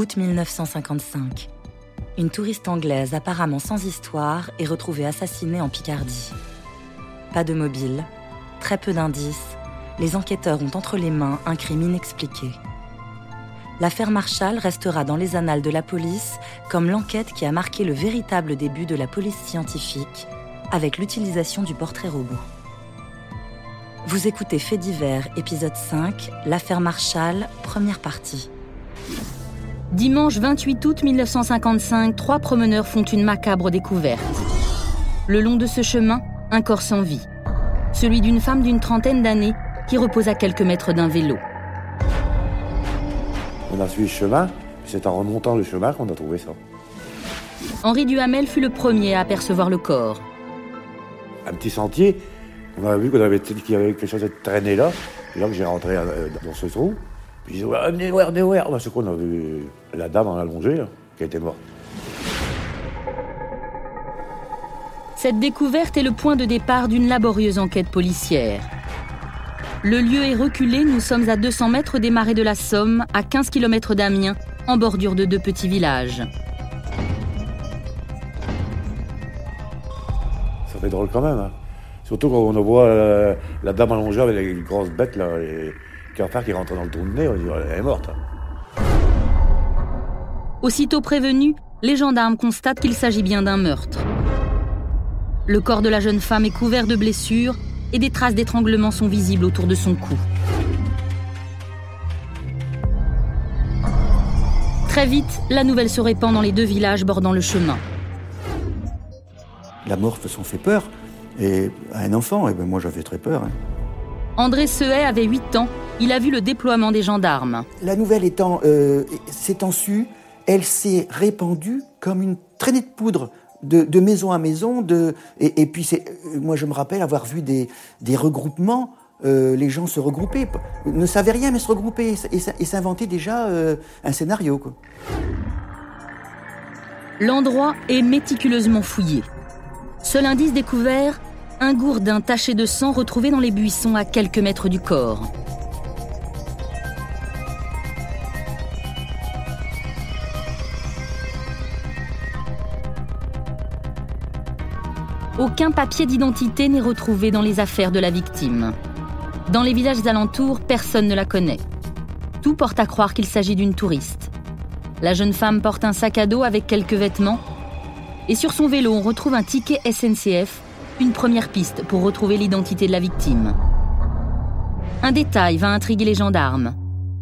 Août 1955. Une touriste anglaise apparemment sans histoire est retrouvée assassinée en Picardie. Pas de mobile, très peu d'indices, les enquêteurs ont entre les mains un crime inexpliqué. L'affaire Marshall restera dans les annales de la police comme l'enquête qui a marqué le véritable début de la police scientifique avec l'utilisation du portrait robot. Vous écoutez Fait divers, épisode 5, l'affaire Marshall, première partie. Dimanche 28 août 1955, trois promeneurs font une macabre découverte. Le long de ce chemin, un corps sans vie. Celui d'une femme d'une trentaine d'années qui repose à quelques mètres d'un vélo. On a suivi le chemin, c'est en remontant le chemin qu'on a trouvé ça. Henri Duhamel fut le premier à apercevoir le corps. Un petit sentier, on a vu qu'on avait, qu'il y avait quelque chose de traîné là, et là que j'ai rentré euh, dans ce trou. Puis qu'on a vu la dame en allongée, là, qui était morte. Cette découverte est le point de départ d'une laborieuse enquête policière. Le lieu est reculé, nous sommes à 200 mètres des marais de la Somme, à 15 km d'Amiens, en bordure de deux petits villages. Ça fait drôle quand même. Hein. Surtout quand on voit euh, la dame allongée avec les grosses bêtes, là, et qui qui rentre dans le trou de nez, on dit elle est morte. Aussitôt prévenus, les gendarmes constatent qu'il s'agit bien d'un meurtre. Le corps de la jeune femme est couvert de blessures et des traces d'étranglement sont visibles autour de son cou. Très vite, la nouvelle se répand dans les deux villages bordant le chemin. La mort façon fait peur. Et à un enfant, et ben moi j'avais très peur. hein. André Sehay avait 8 ans. Il a vu le déploiement des gendarmes. La nouvelle étant euh, s'étant su, elle s'est répandue comme une traînée de poudre de, de maison à maison. De, et, et puis c'est, euh, moi je me rappelle avoir vu des, des regroupements. euh, les gens se regroupaient, ne savaient rien mais se regroupaient et, et s'inventaient déjà euh, un scénario. Quoi. L'endroit est méticuleusement fouillé. Seul indice découvert, un gourdin taché de sang retrouvé dans les buissons à quelques mètres du corps. Aucun papier d'identité n'est retrouvé dans les affaires de la victime. Dans les villages alentours, personne ne la connaît. Tout porte à croire qu'il s'agit d'une touriste. La jeune femme porte un sac à dos avec quelques vêtements. Et sur son vélo, on retrouve un ticket SNCF, une première piste pour retrouver l'identité de la victime. Un détail va intriguer les gendarmes.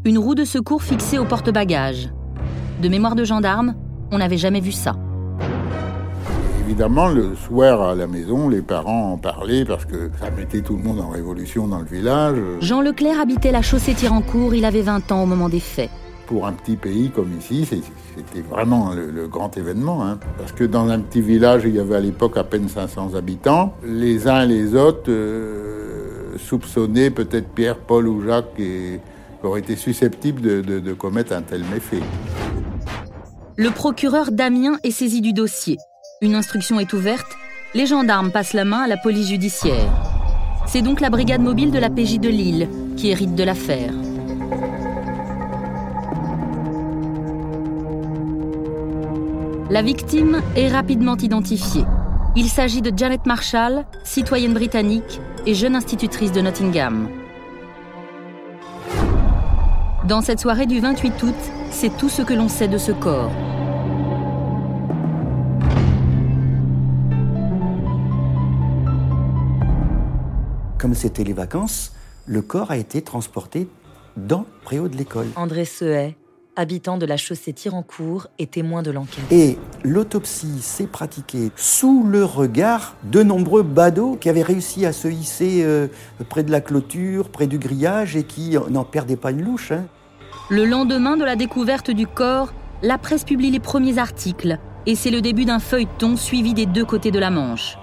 Une roue de secours fixée au porte-bagages. De mémoire de gendarme, on n'avait jamais vu ça. Évidemment, le soir à la maison, les parents en parlaient parce que ça mettait tout le monde en révolution dans le village. Jean Leclerc habitait la chaussée Tirancourt, il avait 20 ans au moment des faits. Pour un petit pays comme ici, c'était vraiment le, grand événement. hein. Parce que dans un petit village, il y avait à l'époque à peine 500 habitants. Les uns et les autres euh, soupçonnaient peut-être Pierre, Paul ou Jacques qui auraient été susceptibles de, de- de commettre un tel méfait. Le procureur Damien est saisi du dossier. Une instruction est ouverte. Les gendarmes passent la main à la police judiciaire. C'est donc la brigade mobile de la PJ de Lille qui hérite de l'affaire. La victime est rapidement identifiée. Il s'agit de Janet Marshall, citoyenne britannique et jeune institutrice de Nottingham. Dans cette soirée du 28 août, c'est tout ce que l'on sait de ce corps. Comme c'était les vacances, le corps a été transporté dans le préau de l'école. André Sehay, habitant de la chaussée Tirancourt et témoin de l'enquête. Et l'autopsie s'est pratiquée sous le regard de nombreux badauds qui avaient réussi à se hisser euh, près de la clôture, près du grillage et qui n'en perdaient pas une louche. hein. Le lendemain de la découverte du corps, la presse publie les premiers articles et c'est le début d'un feuilleton suivi des deux côtés de la Manche.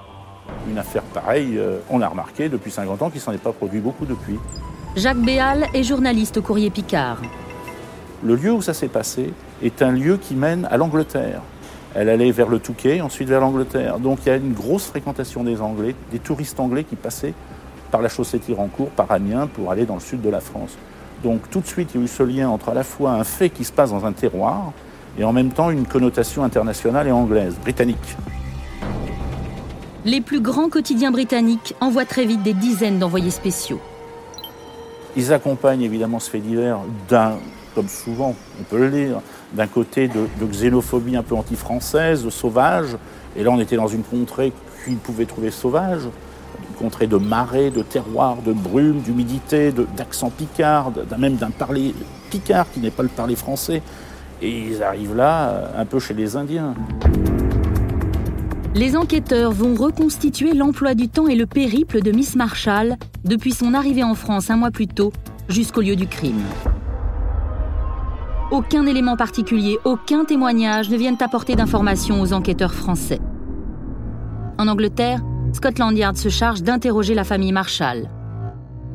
Une affaire pareille, euh, on l'a remarqué depuis 50 ans qu'il s'en est pas produit beaucoup depuis. Jacques Béal est journaliste au Courrier Picard. Le lieu où ça s'est passé est un lieu qui mène à l'Angleterre. Elle allait vers le Touquet, ensuite vers l'Angleterre. Donc il y a une grosse fréquentation des Anglais, des touristes anglais qui passaient par la chaussée Tirancourt, par Amiens, pour aller dans le sud de la France. Donc tout de suite, il y a eu ce lien entre à la fois un fait qui se passe dans un terroir et en même temps une connotation internationale et anglaise, britannique. Les plus grands quotidiens britanniques envoient très vite des dizaines d'envoyés spéciaux. Ils accompagnent évidemment ce fait divers d'un, comme souvent on peut le lire, d'un côté de, xénophobie un peu anti-française, sauvage. Et là, on était dans une contrée qu'ils pouvaient trouver sauvage, une contrée de marais, de terroirs, de brume, d'humidité, d'accent picard, même d'un parler picard qui n'est pas le parler français. Et ils arrivent là, euh, un peu chez les Indiens. Les enquêteurs vont reconstituer l'emploi du temps et le périple de Miss Marshall depuis son arrivée en France un mois plus tôt jusqu'au lieu du crime. Aucun élément particulier, aucun témoignage ne viennent apporter d'informations aux enquêteurs français. En Angleterre, Scotland Yard se charge d'interroger la famille Marshall.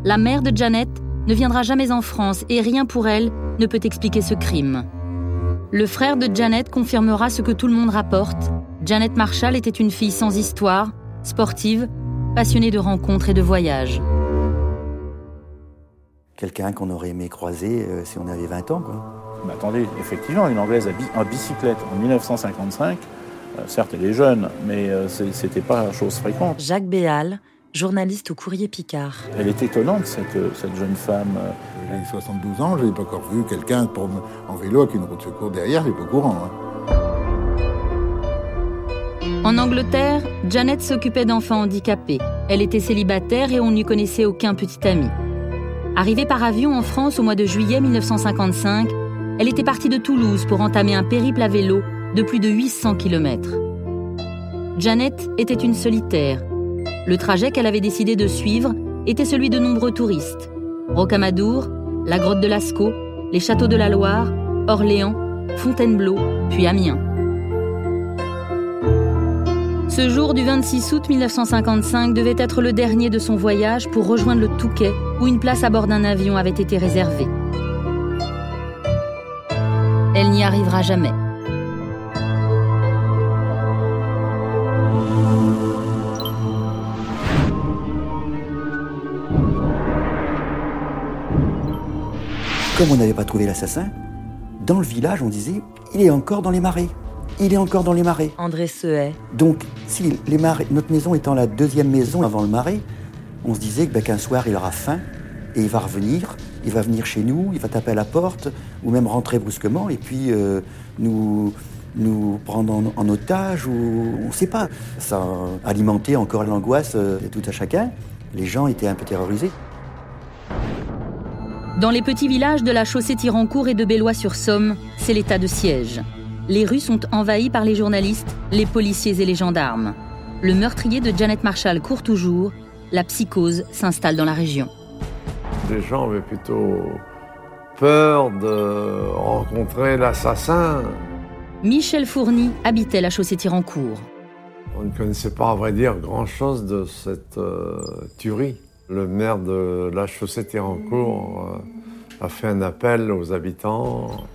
La mère de Janet ne viendra jamais en France et rien pour elle ne peut expliquer ce crime. Le frère de Janet confirmera ce que tout le monde rapporte. Janet Marshall était une fille sans histoire, sportive, passionnée de rencontres et de voyages. Quelqu'un qu'on aurait aimé croiser euh, si on avait 20 ans, quoi. Mais attendez, effectivement, une Anglaise en bicyclette en 1955, euh, certes elle est jeune, mais euh, c'était pas chose fréquente. Jacques Béal, journaliste au Courrier Picard. Elle est étonnante, cette, euh, cette jeune femme. euh, J'ai 72 ans, je n'ai pas encore vu quelqu'un en vélo avec une roue de secours derrière, c'est pas courant. hein. En Angleterre, Janet s'occupait d'enfants handicapés. Elle était célibataire et on n'y connaissait aucun petit ami. Arrivée par avion en France au mois de juillet 1955, elle était partie de Toulouse pour entamer un périple à vélo de plus de 800 km. Janet était une solitaire. Le trajet qu'elle avait décidé de suivre était celui de nombreux touristes. Rocamadour, la grotte de Lascaux, les châteaux de la Loire, Orléans, Fontainebleau, puis Amiens. Ce jour du 26 août 1955 devait être le dernier de son voyage pour rejoindre le Touquet, où une place à bord d'un avion avait été réservée. Elle n'y arrivera jamais. Comme on n'avait pas trouvé l'assassin, dans le village, on disait il est encore dans les marais. Il est encore dans les marais. André Sehet, Donc, si les marais, notre maison étant la deuxième maison avant le marais, on se disait que, ben, qu'un soir il aura faim et il va revenir, il va venir chez nous, il va taper à la porte ou même rentrer brusquement et puis euh, nous nous prendre en, otage ou on ne sait pas. Ça alimentait encore l'angoisse euh, de tout à chacun. Les gens étaient un peu terrorisés. Dans les petits villages de la chaussée Tirancourt et de Bellois-sur-Somme, c'est l'état de siège. Les rues sont envahies par les journalistes, les policiers et les gendarmes. Le meurtrier de Janet Marshall court toujours. La psychose s'installe dans la région. Les gens avaient plutôt peur de rencontrer l'assassin. Michel Fourny habitait la chaussée Tirancourt. On ne connaissait pas, à vrai dire, grand-chose de cette euh, tuerie. Le maire de la chaussée Tirancourt euh, a fait un appel aux habitants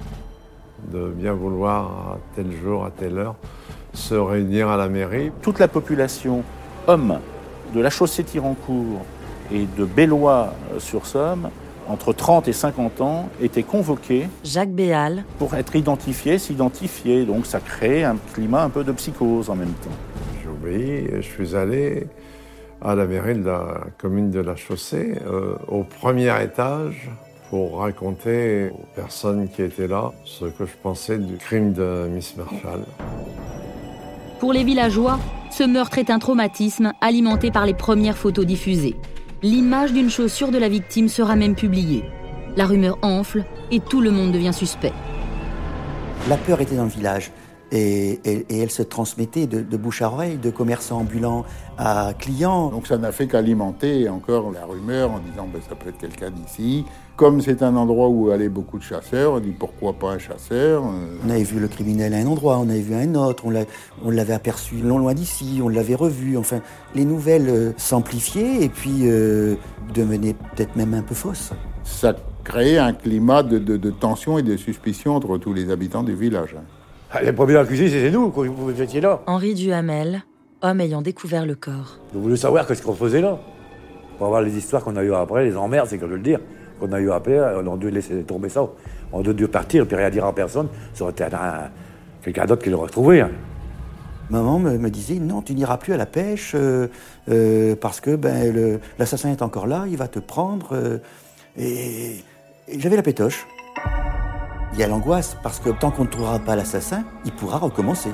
de bien vouloir, à tel jour, à telle heure, se réunir à la mairie. toute la population homme de la chaussée Tirancourt et de Bellois-sur-Somme, entre 30 et 50 ans, était convoquée Jacques Béal, pour être identifiée, s'identifier. Donc ça crée un climat un peu de psychose en même temps. J'ai obéi et je suis allé à la mairie de la commune de la Chaussée, euh, au premier étage, pour raconter aux personnes qui étaient là ce que je pensais du crime de Miss Marshall. Pour les villageois, ce meurtre est un traumatisme alimenté par les premières photos diffusées. L'image d'une chaussure de la victime sera même publiée. La rumeur enfle et tout le monde devient suspect. La peur était dans le village et, et- et elle se transmettait de, de bouche à oreille, de commerçants ambulants à clients. Donc ça n'a fait qu'alimenter encore la rumeur en disant ben, ça peut être quelqu'un d'ici. Comme c'est un endroit où allaient beaucoup de chasseurs, on dit pourquoi pas un chasseur euh, On avait vu le criminel à un endroit, on avait vu à un autre, on l'a- on l'avait aperçu non loin d'ici, on l'avait revu. Enfin, les nouvelles euh, s'amplifiaient et puis euh, devenaient peut-être même un peu fausses. Ça créait un climat de, de- de tension et de suspicion entre tous les habitants du village. Ah, Les premiers accusés, c'était nous, quand vous étiez là. Henri Duhamel, homme ayant découvert le corps. Vous voulez savoir qu'est-ce qu'on faisait là Pour avoir les histoires qu'on a eues après, les emmerdes, c'est que je veux le dire. qu'on a eu appelé, on a dû laisser tomber ça. On a dû partir, puis rien dire à personne. Ça aurait été quelqu'un d'autre qui l'aurait retrouvé. Hein. Maman me, disait non, tu n'iras plus à la pêche euh, euh, parce que ben, l'assassin est encore là, il va te prendre. Euh, et, j'avais la pétoche. Il y a l'angoisse parce que tant qu'on ne trouvera pas l'assassin, il pourra recommencer.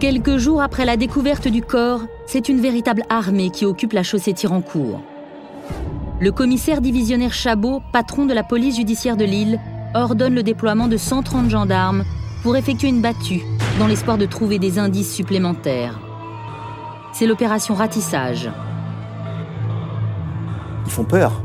Quelques jours après la découverte du corps, c'est une véritable armée qui occupe la chaussée Tirancourt. Le commissaire divisionnaire Chabot, patron de la police judiciaire de Lille, ordonne le déploiement de 130 gendarmes pour effectuer une battue dans l'espoir de trouver des indices supplémentaires. C'est l'opération ratissage. Ils font peur.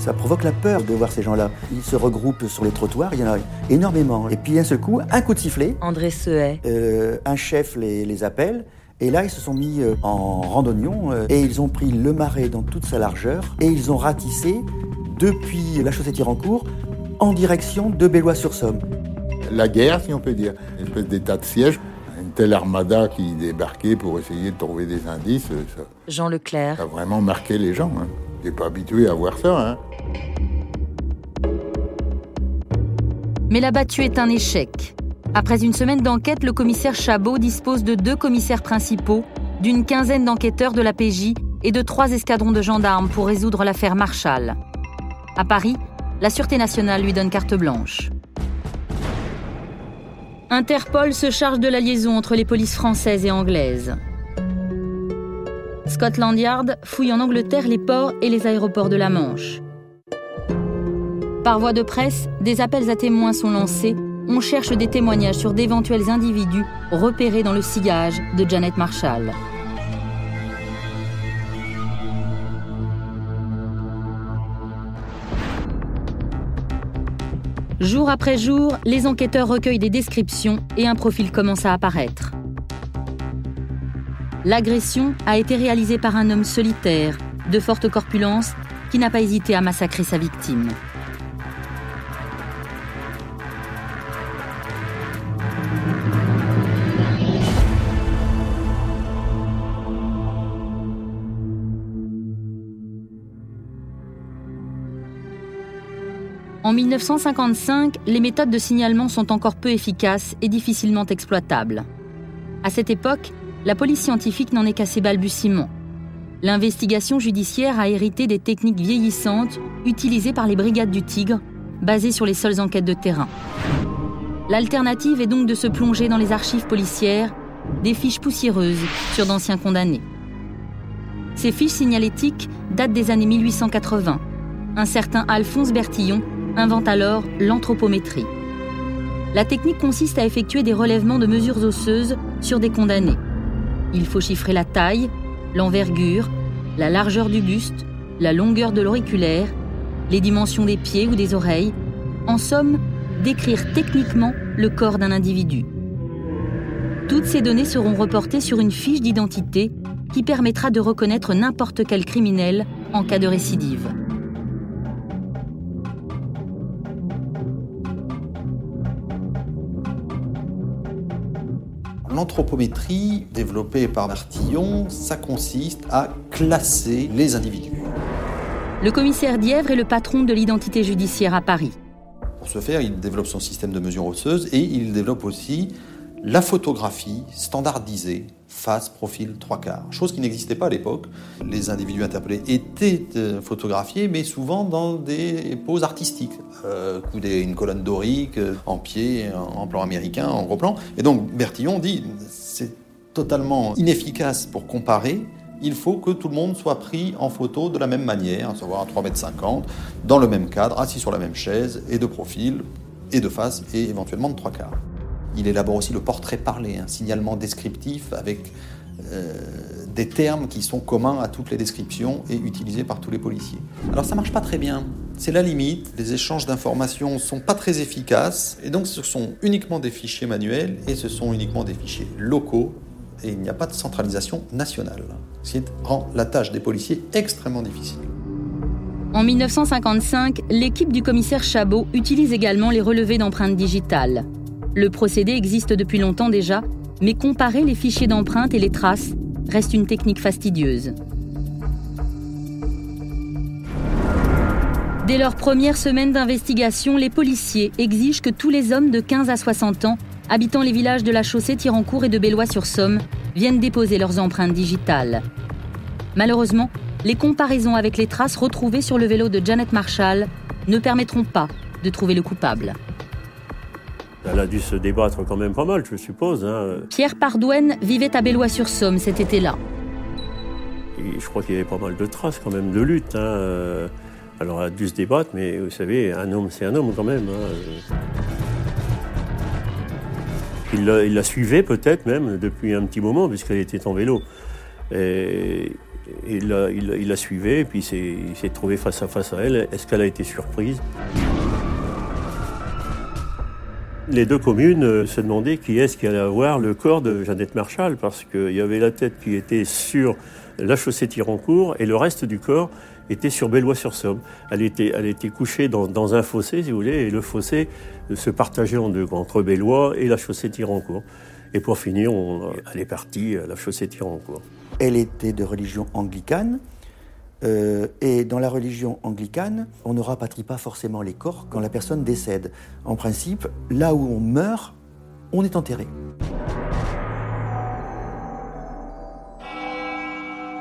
Ça provoque la peur de voir ces gens-là. Ils se regroupent sur les trottoirs, il y en a énormément. Et puis d'un seul coup, un coup de sifflet. André Sehay. Euh, un chef les, appelle. Et là, ils se sont mis euh, en randonnion euh, et ils ont pris le marais dans toute sa largeur et ils ont ratissé depuis la chaussée Tirancourt en direction de Bellois-sur-Somme. La guerre, si on peut dire, une espèce d'état de siège, une telle armada qui débarquait pour essayer de trouver des indices. Ça, Jean Leclerc. Ça a vraiment marqué les gens. Hein. n'es pas habitué à voir ça. Hein. Mais la battue est un échec. Après une semaine d'enquête, le commissaire Chabot dispose de deux commissaires principaux, d'une quinzaine d'enquêteurs de la PJ et de trois escadrons de gendarmes pour résoudre l'affaire Marshall. À Paris, la Sûreté nationale lui donne carte blanche. Interpol se charge de la liaison entre les polices françaises et anglaises. Scotland Yard fouille en Angleterre les ports et les aéroports de la Manche. Par voie de presse, des appels à témoins sont lancés. On cherche des témoignages sur d'éventuels individus repérés dans le sillage de Janet Marshall. Jour après jour, les enquêteurs recueillent des descriptions et un profil commence à apparaître. L'agression a été réalisée par un homme solitaire, de forte corpulence, qui n'a pas hésité à massacrer sa victime. En 1955, les méthodes de signalement sont encore peu efficaces et difficilement exploitables. À cette époque, la police scientifique n'en est qu'à ses balbutiements. L'investigation judiciaire a hérité des techniques vieillissantes utilisées par les brigades du Tigre, basées sur les seules enquêtes de terrain. L'alternative est donc de se plonger dans les archives policières, des fiches poussiéreuses sur d'anciens condamnés. Ces fiches signalétiques datent des années 1880. Un certain Alphonse Bertillon invente alors l'anthropométrie. La technique consiste à effectuer des relèvements de mesures osseuses sur des condamnés. Il faut chiffrer la taille, l'envergure, la largeur du buste, la longueur de l'auriculaire, les dimensions des pieds ou des oreilles, en somme, décrire techniquement le corps d'un individu. Toutes ces données seront reportées sur une fiche d'identité qui permettra de reconnaître n'importe quel criminel en cas de récidive. L'anthropométrie développée par Martillon, ça consiste à classer les individus. Le commissaire Dièvre est le patron de l'identité judiciaire à Paris. Pour ce faire, il développe son système de mesure osseuse et il développe aussi la photographie standardisée face, profil, trois quarts. Chose qui n'existait pas à l'époque. Les individus interpellés étaient euh, photographiés, mais souvent dans des poses artistiques. Euh, une colonne dorique, euh, en pied, en plan américain, en gros plan. Et donc Bertillon dit, c'est totalement inefficace pour comparer. Il faut que tout le monde soit pris en photo de la même manière, à savoir à 3,50 m, dans le même cadre, assis sur la même chaise, et de profil, et de face, et éventuellement de trois quarts. Il élabore aussi le portrait parlé, un signalement descriptif avec euh, des termes qui sont communs à toutes les descriptions et utilisés par tous les policiers. Alors ça marche pas très bien. C'est la limite. Les échanges d'informations sont pas très efficaces et donc ce sont uniquement des fichiers manuels et ce sont uniquement des fichiers locaux et il n'y a pas de centralisation nationale, ce qui rend la tâche des policiers extrêmement difficile. En 1955, l'équipe du commissaire Chabot utilise également les relevés d'empreintes digitales. Le procédé existe depuis longtemps déjà, mais comparer les fichiers d'empreintes et les traces reste une technique fastidieuse. Dès leur première semaine d'investigation, les policiers exigent que tous les hommes de 15 à 60 ans habitant les villages de la chaussée Tirancourt et de Bellois-sur-Somme viennent déposer leurs empreintes digitales. Malheureusement, les comparaisons avec les traces retrouvées sur le vélo de Janet Marshall ne permettront pas de trouver le coupable. Elle a dû se débattre quand même pas mal, je suppose. Hein. Pierre Pardouenne vivait à Bellois-sur-Somme cet été-là. je crois qu'il y avait pas mal de traces quand même de lutte. Hein. Alors elle a dû se débattre, mais vous savez, un homme c'est un homme quand même. Hein. Il la, suivait peut-être même depuis un petit moment, puisqu'elle était en vélo. Et, il, la, suivait, et puis il s'est trouvé face à face à elle. Est-ce qu'elle a été surprise? Les deux communes euh, se demandaient qui est-ce qui allait avoir le corps de Jeannette Marshall, parce qu'il y avait la tête qui était sur la chaussée Tirancourt et le reste du corps était sur Bellois-sur-Somme. Elle était, elle était couchée dans, un fossé, si vous voulez, et le fossé se partageait en deux, entre Bellois et la chaussée Tirancourt. Et pour finir, elle est partie à la chaussée Tirancourt. Elle était de religion anglicane. Euh, et dans la religion anglicane, on ne rapatrie pas forcément les corps quand la personne décède. En principe, là où on meurt, on est enterré.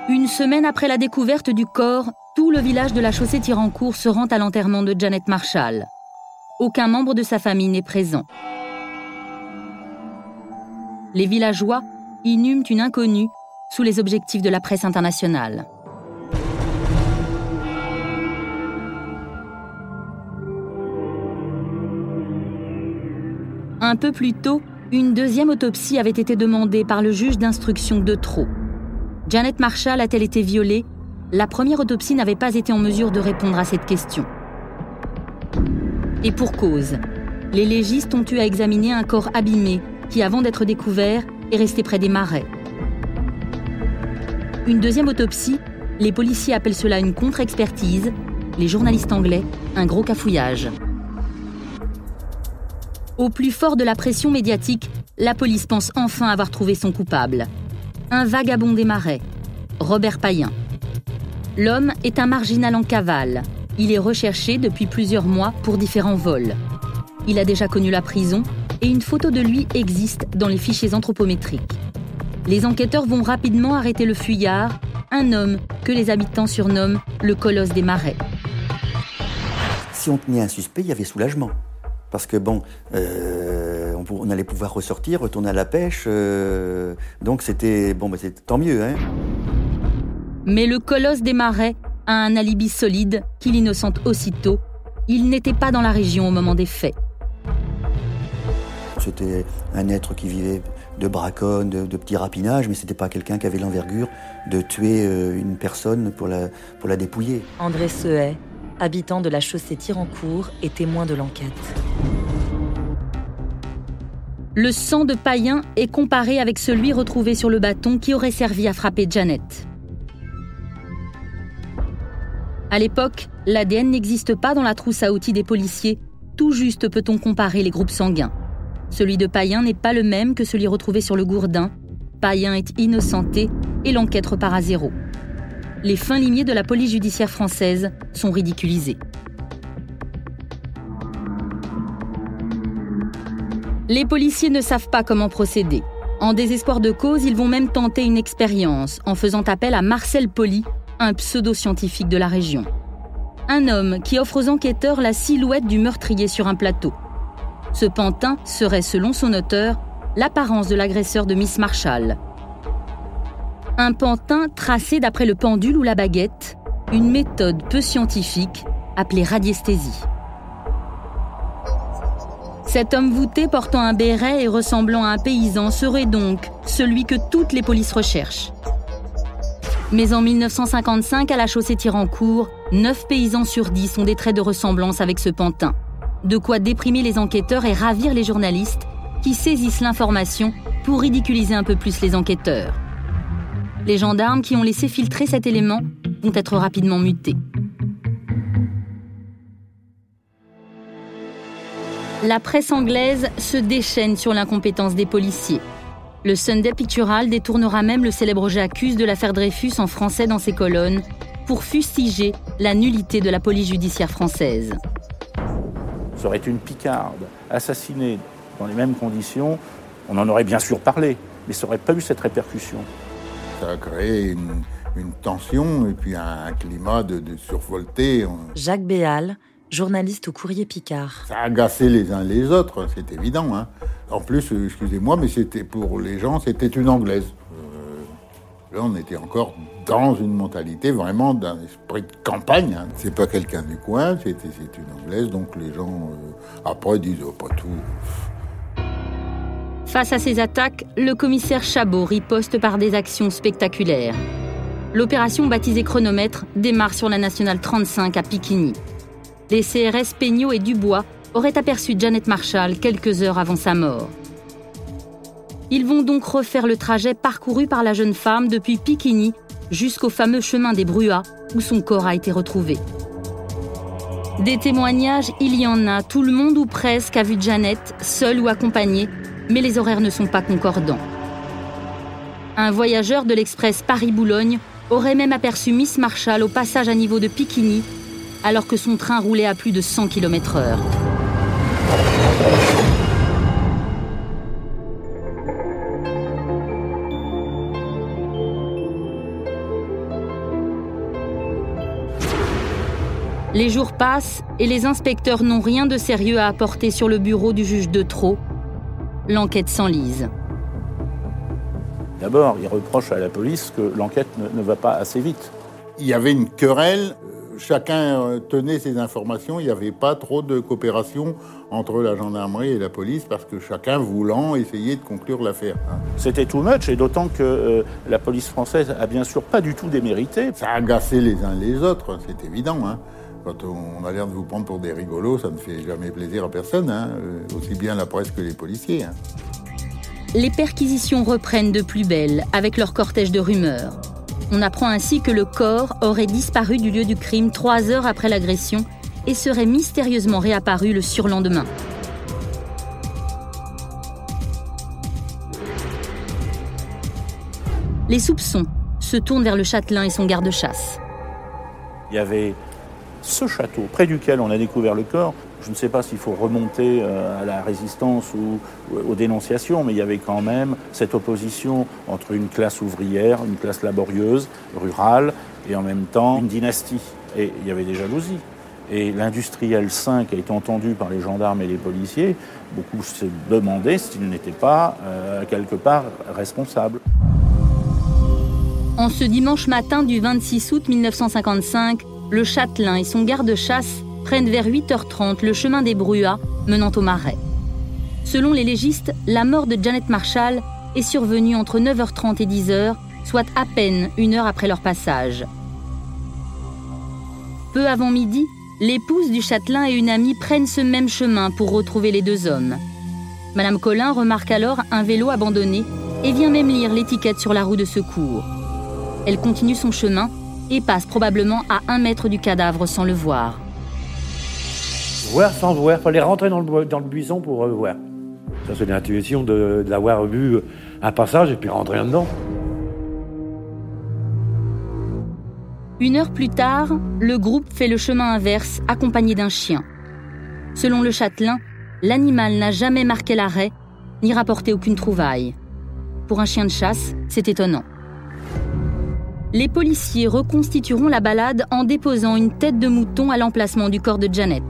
Une semaine après la découverte du corps, tout le village de la chaussée Tirancourt se rend à l'enterrement de Janet Marshall. Aucun membre de sa famille n'est présent. Les villageois inhument une inconnue sous les objectifs de la presse internationale. Un peu plus tôt, une deuxième autopsie avait été demandée par le juge d'instruction de Trot. Janet Marshall a-t-elle été violée? La première autopsie n'avait pas été en mesure de répondre à cette question. Et pour cause, les légistes ont eu à examiner un corps abîmé qui, avant d'être découvert, est resté près des marais. Une deuxième autopsie, les policiers appellent cela une contre-expertise, les journalistes anglais un gros cafouillage. Au plus fort de la pression médiatique, la police pense enfin avoir trouvé son coupable un vagabond des marais, Robert Payen. L'homme est un marginal en cavale. Il est recherché depuis plusieurs mois pour différents vols. Il a déjà connu la prison et une photo de lui existe dans les fichiers anthropométriques. Les enquêteurs vont rapidement arrêter le fuyard, un homme que les habitants surnomment le colosse des marais. Si on tenait un suspect, il y avait soulagement. Parce que bon, euh, on, allait pouvoir ressortir, retourner à la pêche. Euh, donc c'était bon, bah, tant mieux. Hein. Mais le colosse des marais a un alibi solide qui l'innocente aussitôt. Il n'était pas dans la région au moment des faits. C'était un être qui vivait de braconne, de, petits rapinages, mais c'était pas quelqu'un qui avait l'envergure de tuer euh, une personne pour la, pour la dépouiller. André Sehay, habitant de la chaussée Tirancourt et témoin de l'enquête. Le sang de Païen est comparé avec celui retrouvé sur le bâton qui aurait servi à frapper Janet. À l'époque, l'ADN n'existe pas dans la trousse à outils des policiers. Tout juste peut-on comparer les groupes sanguins. Celui de Païen n'est pas le même que celui retrouvé sur le gourdin. Païen est innocenté et l'enquête repart à zéro les fins limiers de la police judiciaire française sont ridiculisés. Les policiers ne savent pas comment procéder. En désespoir de cause, ils vont même tenter une expérience en faisant appel à Marcel Poli, un pseudo-scientifique de la région. Un homme qui offre aux enquêteurs la silhouette du meurtrier sur un plateau. Ce pantin serait, selon son auteur, l'apparence de l'agresseur de Miss Marshall, un pantin tracé d'après le pendule ou la baguette, une méthode peu scientifique appelée radiesthésie. Cet homme voûté portant un béret et ressemblant à un paysan serait donc celui que toutes les polices recherchent. Mais en 1955, à la chaussée Tirancourt, 9 paysans sur 10 ont des traits de ressemblance avec ce pantin. De quoi déprimer les enquêteurs et ravir les journalistes qui saisissent l'information pour ridiculiser un peu plus les enquêteurs. Les gendarmes qui ont laissé filtrer cet élément vont être rapidement mutés. La presse anglaise se déchaîne sur l'incompétence des policiers. Le Sunday Pictural détournera même le célèbre J'accuse de l'affaire Dreyfus en français dans ses colonnes, pour fustiger la nullité de la police judiciaire française. Ça une picarde, assassinée dans les mêmes conditions, on en aurait bien sûr parlé, mais ça n'aurait pas eu cette répercussion. Ça a créé une, tension et puis un, climat de, survolté. Jacques Béal, journaliste au Courrier Picard. Ça a agacé les uns les autres, c'est évident. Hein. En plus, euh, excusez-moi, mais c'était pour les gens, c'était une anglaise. Euh, là, on était encore dans une mentalité vraiment d'un esprit de campagne. Hein. C'est pas quelqu'un du coin, c'est une anglaise, donc les gens euh, après disent oh, pas tout. Face à ces attaques, le commissaire Chabot riposte par des actions spectaculaires. L'opération baptisée Chronomètre démarre sur la nationale 35 à Piquigny. Les CRS Peignot et Dubois auraient aperçu Janet Marshall quelques heures avant sa mort. Ils vont donc refaire le trajet parcouru par la jeune femme depuis Piquigny jusqu'au fameux chemin des Bruas où son corps a été retrouvé. Des témoignages, il y en a. Tout le monde ou presque a vu Janet, seule ou accompagnée, mais les horaires ne sont pas concordants. Un voyageur de l'express Paris-Boulogne aurait même aperçu Miss Marshall au passage à niveau de Piquigny, alors que son train roulait à plus de 100 km/h. Les jours passent et les inspecteurs n'ont rien de sérieux à apporter sur le bureau du juge de trop, l'enquête s'enlise. D'abord, il reproche à la police que l'enquête ne, va pas assez vite. Il y avait une querelle, chacun euh, tenait ses informations, il n'y avait pas trop de coopération entre la gendarmerie et la police parce que chacun voulant essayer de conclure l'affaire. Hein. C'était too much et d'autant que euh, la police française a bien sûr pas du tout démérité. Ça a agacé les uns les autres, c'est évident. Hein. Quand on a l'air de vous prendre pour des rigolos, ça ne fait jamais plaisir à personne, hein, euh, aussi bien la presse que les policiers. Hein. Les perquisitions reprennent de plus belle avec leur cortège de rumeurs. On apprend ainsi que le corps aurait disparu du lieu du crime trois heures après l'agression et serait mystérieusement réapparu le surlendemain. Les soupçons se tournent vers le châtelain et son garde-chasse. Il y avait ce château, près duquel on a découvert le corps, je ne sais pas s'il faut remonter euh, à la résistance ou, aux dénonciations, mais il y avait quand même cette opposition entre une classe ouvrière, une classe laborieuse, rurale, et en même temps une dynastie. Et il y avait des jalousies. Et l'industriel 5 a été entendu par les gendarmes et les policiers. Beaucoup se demandaient s'il n'était pas euh, quelque part responsable. En ce dimanche matin du 26 août 1955, le châtelain et son garde-chasse prennent vers 8h30 le chemin des Bruas menant au marais. Selon les légistes, la mort de Janet Marshall est survenue entre 9h30 et 10h, soit à peine une heure après leur passage. Peu avant midi, l'épouse du châtelain et une amie prennent ce même chemin pour retrouver les deux hommes. Madame Collin remarque alors un vélo abandonné et vient même lire l'étiquette sur la roue de secours. Elle continue son chemin et passe probablement à un mètre du cadavre sans le voir. Voir sans voir, il fallait rentrer dans le, dans le buisson pour euh, voir. Ça, c'est l'intuition de, de l'avoir vu un passage et puis rentrer dedans. Une heure plus tard, le groupe fait le chemin inverse accompagné d'un chien. Selon le châtelain, l'animal n'a jamais marqué l'arrêt ni rapporté aucune trouvaille. Pour un chien de chasse, c'est étonnant les policiers reconstitueront la balade en déposant une tête de mouton à l'emplacement du corps de Janet.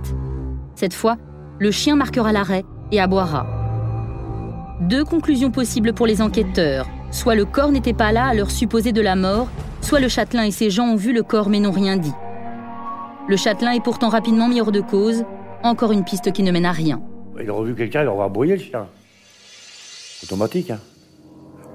Cette fois, le chien marquera l'arrêt et aboiera. Deux conclusions possibles pour les enquêteurs. Soit le corps n'était pas là à l'heure supposée de la mort, soit le châtelain et ses gens ont vu le corps mais n'ont rien dit. Le châtelain est pourtant rapidement mis hors de cause, encore une piste qui ne mène à rien. Il aurait vu quelqu'un, il aurait brouillé le chien. Automatique, hein.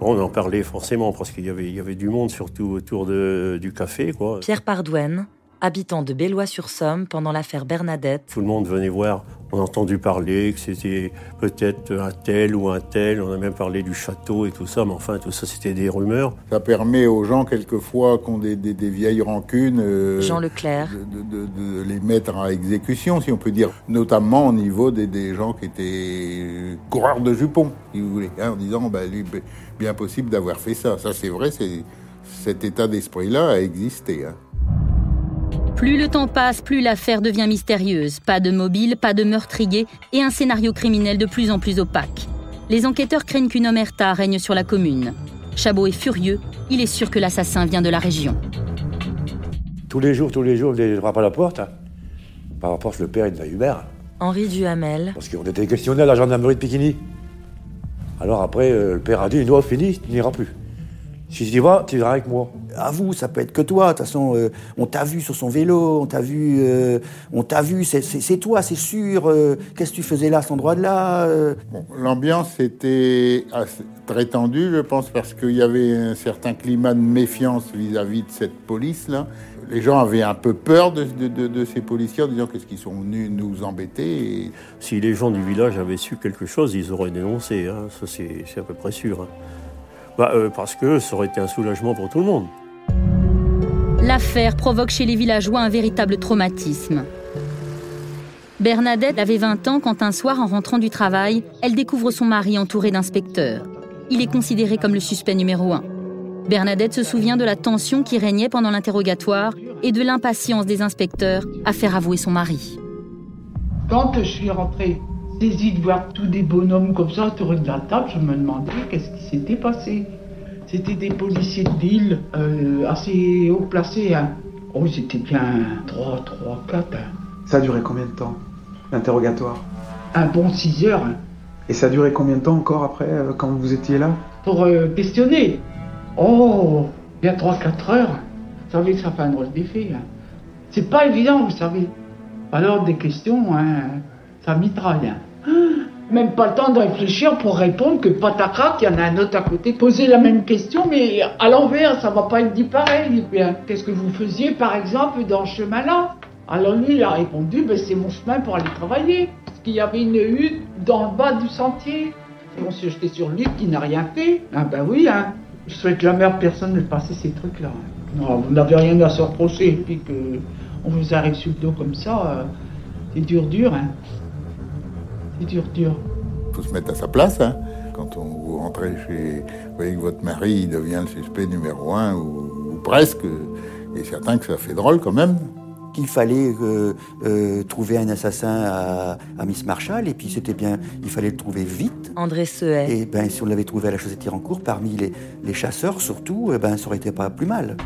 On en parlait forcément parce qu'il y avait, du monde surtout autour du café. Pierre Pardouenne, habitant de Bellois-sur-Somme pendant l'affaire Bernadette. Tout le monde venait voir, on a entendu parler que c'était peut-être un tel ou un tel, on a même parlé du château et tout ça, mais enfin tout ça c'était des rumeurs. Ça permet aux gens quelquefois qui ont des, vieilles rancunes euh, Jean Leclerc. De, les mettre à exécution, si on peut dire, notamment au niveau des, gens qui étaient coureurs de jupons, si vous voulez, hein, en disant, bah, lui, bien possible d'avoir fait ça. Ça c'est vrai, c'est, cet état d'esprit-là a existé. Hein. Plus le temps passe, plus l'affaire devient mystérieuse. Pas de mobile, pas de meurtrier et un scénario criminel de plus en plus opaque. Les enquêteurs craignent qu'une omerta règne sur la commune. Chabot est furieux, il est sûr que l'assassin vient de la région. Tous les jours, tous les jours, je frappe à la porte. hein. Par la porte, le père, il a Hubert. Henri Duhamel, Parce qu'on était questionné à la gendarmerie de Piquigny. Alors après, euh, le père a dit, non, fini, tu n'iras plus. Si tu y vas, tu iras avec moi. Avoue, ça peut être que toi. De toute façon, euh, on t'a vu sur son vélo, on t'a vu, euh, on t'a vu. C'est, c'est- c'est toi, c'est sûr. euh, qu'est-ce que tu faisais là, à cet endroit-là euh? Bon, L'ambiance était assez- très tendue, je pense, parce qu'il y avait un certain climat de méfiance vis-à-vis de cette police-là. Les gens avaient un peu peur de, de- de- de ces policiers en disant qu'est-ce qu'ils sont venus nous embêter. Et Si les gens du village avaient su quelque chose, ils auraient dénoncé. hein. Ça, c'est c'est à peu près sûr. hein. Bah, euh, parce que ça aurait été un soulagement pour tout le monde. L'affaire provoque chez les villageois un véritable traumatisme. Bernadette avait 20 ans quand un soir, en rentrant du travail, elle découvre son mari entouré d'inspecteurs. Il est considéré comme le suspect numéro un. Bernadette se souvient de la tension qui régnait pendant l'interrogatoire et de l'impatience des inspecteurs à faire avouer son mari. Quand je suis rentrée, saisie de voir tous des bonhommes comme ça autour de la table, je me demandais qu'est-ce qui s'était passé. C'était des policiers de ville, euh, assez haut placés. Hein. Oh, ils étaient bien 3, 3, 4. hein. Ça a duré combien de temps L'interrogatoire? Un bon 6 heures hein, Et ça a duré combien de temps encore après, euh, quand vous étiez là? Pour euh, questionner. Oh, bien 3, 4 heures. Vous savez que ça fait un drôle d'effet. hein. C'est pas évident, vous savez. Alors, des questions, hein, ça mitraille. Même pas le temps de réfléchir pour répondre que patacrac, il y en a un autre à côté. Poser la même question, mais à l'envers, ça va pas être dit pareil. Bien, Qu'est-ce que vous faisiez, par exemple, dans ce chemin-là? Alors lui, il a répondu, ben, c'est mon chemin pour aller travailler. Parce qu'il y avait une hutte dans le bas du sentier. On s'est jeté sur lui qui n'a rien fait. Ah ben oui, hein. Je souhaite jamais à personne de passer ces trucs-là. Non, vous n'avez rien à se reprocher. Et puis que on vous arrive sur le dos comme ça, euh, c'est dur, dur, hein. C'est dur, dur. il faut se mettre à sa place. hein. Quand on, vous rentrez chez, vous voyez que votre mari il devient le suspect numéro un ou, ou presque, il est certain que ça fait drôle quand même. Qu'il fallait euh, euh, trouver un assassin à, à Miss Marshall, et puis c'était bien, il fallait le trouver vite. André Sehet, Et ben, si on l'avait trouvé à la chaussée Tirancourt, parmi les, les chasseurs surtout, eh ben, ça aurait été pas plus mal.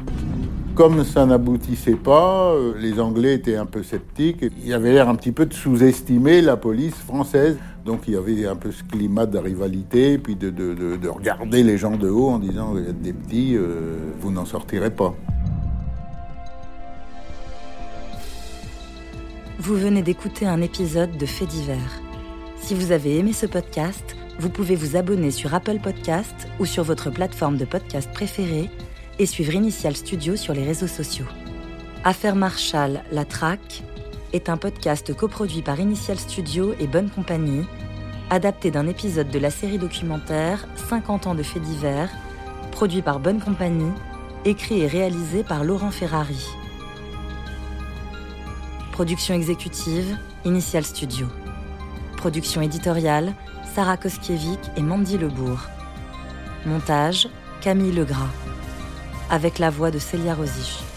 Comme ça n'aboutissait pas, euh, les Anglais étaient un peu sceptiques. Il y avait l'air un petit peu de sous-estimer la police française. Donc il y avait un peu ce climat de rivalité, puis de, de- de- de regarder les gens de haut en disant vous êtes des petits, euh, vous n'en sortirez pas. vous venez d'écouter un épisode de Faits divers. Si vous avez aimé ce podcast, vous pouvez vous abonner sur Apple Podcast ou sur votre plateforme de podcast préférée et suivre Initial Studio sur les réseaux sociaux. Affaire Marshall, la traque est un podcast coproduit par Initial Studio et Bonne Compagnie, adapté d'un épisode de la série documentaire 50 ans de faits divers, produit par Bonne Compagnie, écrit et réalisé par Laurent Ferrari. Production exécutive, Initial Studio. Production éditoriale, Sarah Koskiewicz et Mandy Lebourg. Montage, Camille Legras. Avec la voix de Célia Rosich.